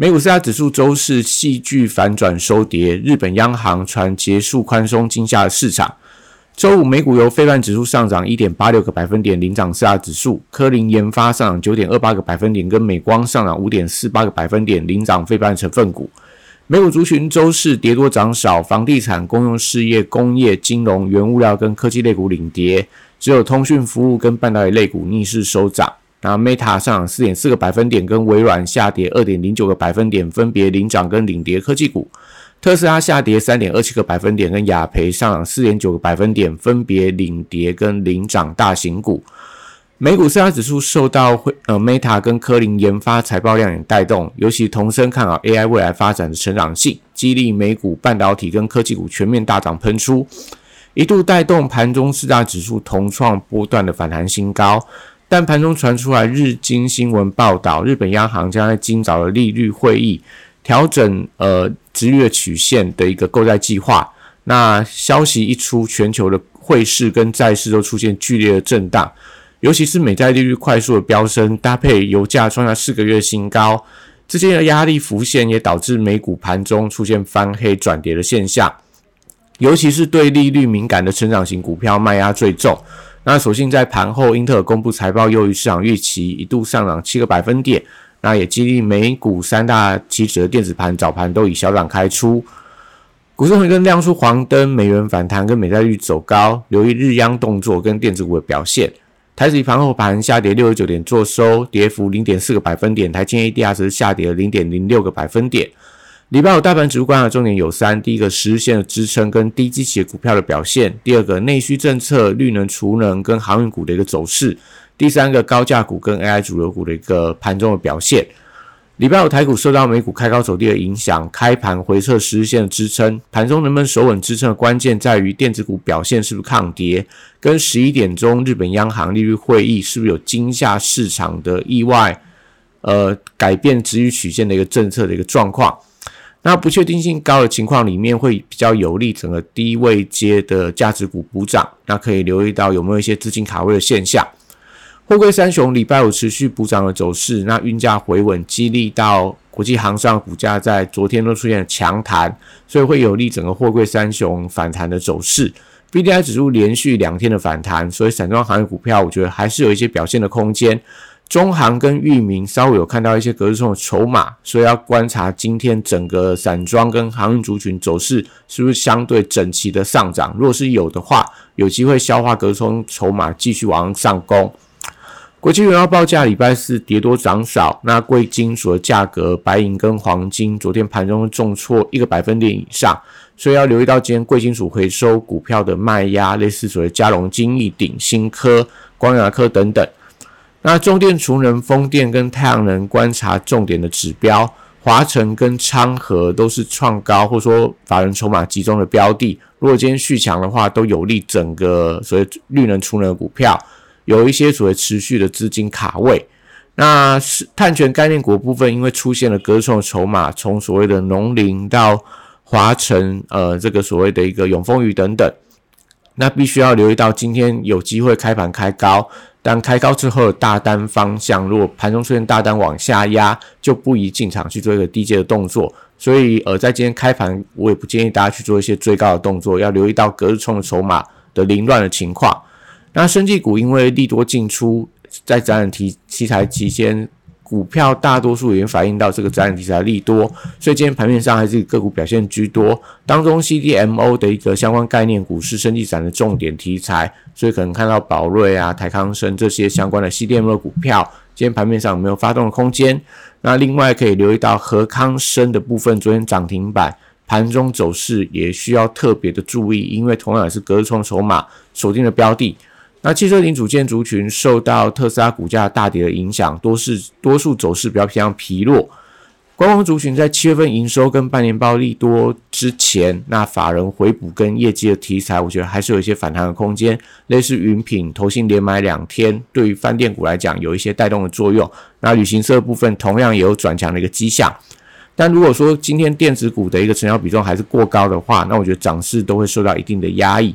美股四大指数周四戏剧反转收跌，日本央行传结束宽松惊吓市场。周五美股由非半指数上涨一点八六个百分点领涨四大指数，科林研发上涨九点二八个百分点，跟美光上涨五点四八个百分点领涨非半成分股。美股族群周四跌多涨少，房地产、公用事业、工业、金融、原物料跟科技类股领跌，只有通讯服务跟半导体类股逆势收涨。然后 Meta 上涨四点四个百分点，跟微软下跌二点零九个百分点，分别领涨跟领跌科技股。特斯拉下跌三点二七个百分点，跟雅培上涨四点九个百分点，分别领跌跟领涨大型股。美股四大指数受到会呃 Meta 跟科林研发财报亮眼带动，尤其同声看好 AI 未来发展的成长性，激励美股半导体跟科技股全面大涨喷出，一度带动盘中四大指数同创波段的反弹新高。但盘中传出来日经新闻报道，日本央行将在今早的利率会议调整呃值月曲线的一个购债计划。那消息一出，全球的汇市跟债市都出现剧烈的震荡，尤其是美债利率快速的飙升，搭配油价创下四个月新高，之间的压力浮现，也导致美股盘中出现翻黑转跌的现象。尤其是对利率敏感的成长型股票卖压最重。那所幸在盘后，英特尔公布财报优于市场预期，一度上涨七个百分点，那也激励美股三大期指的电子盘早盘都以小涨开出。股市红灯亮出黄灯，美元反弹跟美债率走高，留意日央动作跟电子股的表现。台指盘后盘下跌六十九点，做收跌幅零点四个百分点，台积 ADR 则是下跌了零点零六个百分点。礼拜五大盘指数观察重点有三：第一个，十日线的支撑跟低基企股票的表现；第二个，内需政策、绿能、储能跟航运股的一个走势；第三个，高价股跟 AI 主流股的一个盘中的表现。礼拜五台股受到美股开高走低的影响，开盘回撤十日线的支撑，盘中能不能守稳支撑的关键在于电子股表现是不是抗跌，跟十一点钟日本央行利率会议是不是有惊吓市场的意外，呃，改变值域曲线的一个政策的一个状况。那不确定性高的情况里面，会比较有利整个低位阶的价值股补涨。那可以留意到有没有一些资金卡位的现象。货柜三雄礼拜五持续补涨的走势，那运价回稳，激励到国际航商股价在昨天都出现了强弹，所以会有利整个货柜三雄反弹的走势。B D I 指数连续两天的反弹，所以散装行业股票我觉得还是有一些表现的空间。中行跟域名稍微有看到一些隔日冲的筹码，所以要观察今天整个散装跟航运族群走势是不是相对整齐的上涨。如果是有的话，有机会消化隔日冲筹码，继续往上攻。国际原油报价礼拜四跌多涨少，那贵金属的价格，白银跟黄金昨天盘中重挫一个百分点以上，所以要留意到今天贵金属回收股票的卖压，类似所谓嘉龙金益、鼎新科、光亚科等等。那中电、储能、风电跟太阳能观察重点的指标，华晨跟昌河都是创高，或者说法人筹码集中的标的。如果今天续强的话，都有利整个所谓绿能、储能的股票，有一些所谓持续的资金卡位。那是碳权概念股部分，因为出现了隔冲筹码，从所谓的农林到华晨，呃，这个所谓的一个永丰鱼等等，那必须要留意到今天有机会开盘开高。但开高之后大单方向，如果盘中出现大单往下压，就不宜进场去做一个低阶的动作。所以，呃，在今天开盘，我也不建议大家去做一些追高的动作，要留意到隔日冲的筹码的凌乱的情况。那生技股因为利多进出，在展览题题材期间。股票大多数已经反映到这个展览题材利多，所以今天盘面上还是个股表现居多。当中 CDMO 的一个相关概念股是升绩展的重点题材，所以可能看到宝瑞啊、台康生这些相关的 CDMO 股票，今天盘面上有没有发动的空间？那另外可以留意到和康生的部分，昨天涨停板，盘中走势也需要特别的注意，因为同样也是隔日冲筹码锁定的标的。那汽车零组件族群受到特斯拉股价大跌的影响，多是多数走势比较偏向疲弱。观光族群在七月份营收跟半年报利多之前，那法人回补跟业绩的题材，我觉得还是有一些反弹的空间。类似云品、投信连买两天，对于饭店股来讲有一些带动的作用。那旅行社部分同样也有转强的一个迹象。但如果说今天电子股的一个成交比重还是过高的话，那我觉得涨势都会受到一定的压抑。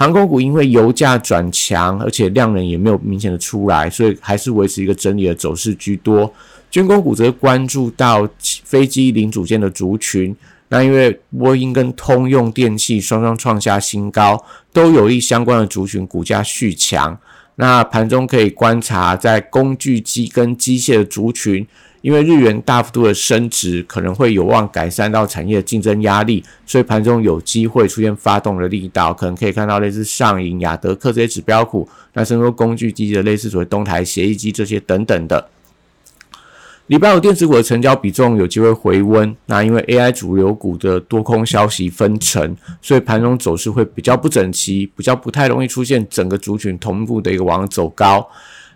航空股因为油价转强，而且量能也没有明显的出来，所以还是维持一个整理的走势居多。军工股则关注到飞机零组件的族群，那因为波音跟通用电气双双创下新高，都有利相关的族群股价续强。那盘中可以观察在工具机跟机械的族群，因为日元大幅度的升值，可能会有望改善到产业的竞争压力，所以盘中有机会出现发动的力道，可能可以看到类似上影、亚德克这些指标股，那甚至说工具机的类似所谓东台协议机这些等等的。礼拜五电子股的成交比重有机会回温，那因为 AI 主流股的多空消息分层，所以盘中走势会比较不整齐，比较不太容易出现整个族群同步的一个往上走高。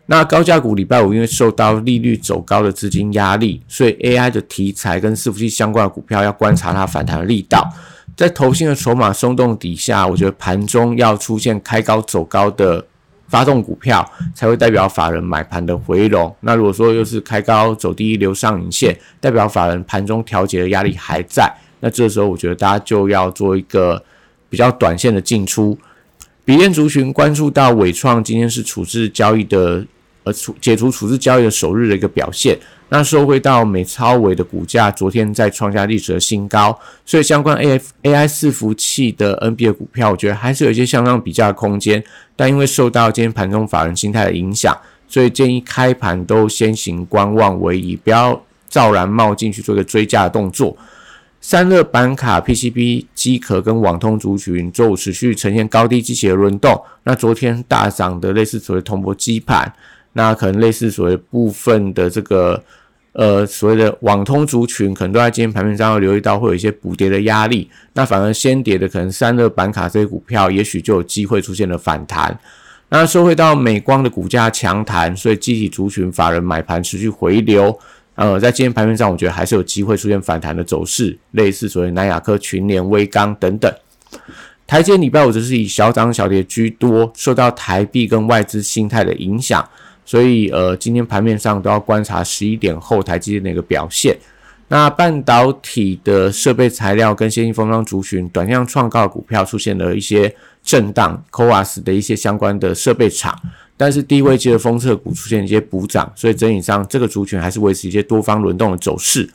那高价股礼拜五因为受到利率走高的资金压力，所以 AI 的题材跟伺服器相关的股票要观察它反弹的力道。在投新的筹码松动底下，我觉得盘中要出现开高走高的。发动股票才会代表法人买盘的回笼。那如果说又是开高走低留上影线，代表法人盘中调节的压力还在。那这时候我觉得大家就要做一个比较短线的进出。比彦族群关注到伟创今天是处置交易的，呃，处解除处置交易的首日的一个表现。那收回到美超伟的股价，昨天再创下历史的新高，所以相关 A F A I 伺服器的 N B A 股票，我觉得还是有一些向上比较的空间。但因为受到今天盘中法人心态的影响，所以建议开盘都先行观望为宜，不要骤然冒进去做一个追加的动作。散热板卡、P C B 机壳跟网通族群周五持续呈现高低机器的轮动。那昨天大涨的类似所谓铜箔基盘。那可能类似所谓部分的这个呃所谓的网通族群，可能都在今天盘面上要留意到会有一些补跌的压力。那反而先跌的可能三热板卡这些股票，也许就有机会出现了反弹。那收回到美光的股价强弹，所以集体族群法人买盘持续回流。呃，在今天盘面上，我觉得还是有机会出现反弹的走势，类似所谓南亚科、群联、微刚等等。台阶礼拜五则是以小涨小跌居多，受到台币跟外资心态的影响。所以，呃，今天盘面上都要观察十一点后台积电的一个表现。那半导体的设备材料跟先进封装族群，短量创高的股票出现了一些震荡，CoWAS 的一些相关的设备厂，但是低位阶的封测股出现一些补涨，所以整体上这个族群还是维持一些多方轮动的走势。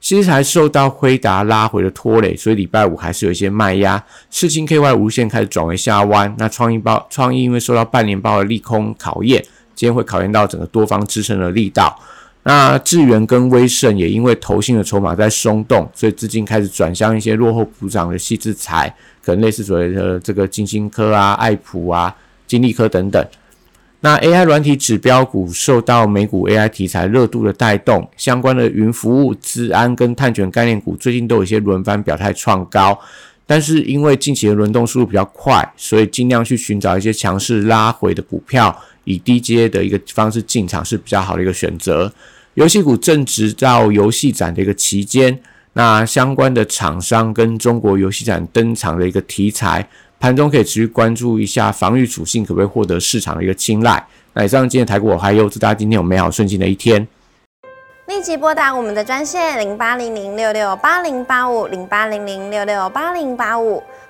其实还受到辉达拉回的拖累，所以礼拜五还是有一些卖压。四星 KY 无限开始转为下弯，那创意报创意因为受到半年报的利空考验。今天会考验到整个多方支撑的力道。那智源跟威盛也因为投信的筹码在松动，所以资金开始转向一些落后补涨的细制材，可能类似所谓的这个金星科啊、爱普啊、金利科等等。那 AI 软体指标股受到美股 AI 题材热度的带动，相关的云服务、资安跟碳权概念股最近都有一些轮番表态创高。但是因为近期的轮动速度比较快，所以尽量去寻找一些强势拉回的股票。以低阶的一个方式进场是比较好的一个选择。游戏股正值到游戏展的一个期间，那相关的厂商跟中国游戏展登场的一个题材，盘中可以持续关注一下防御属性可不可以获得市场的一个青睐。那以上今天台股我还有祝大家今天有美好顺心的一天。立即拨打我们的专线零八零零六六八零八五零八零零六六八零八五。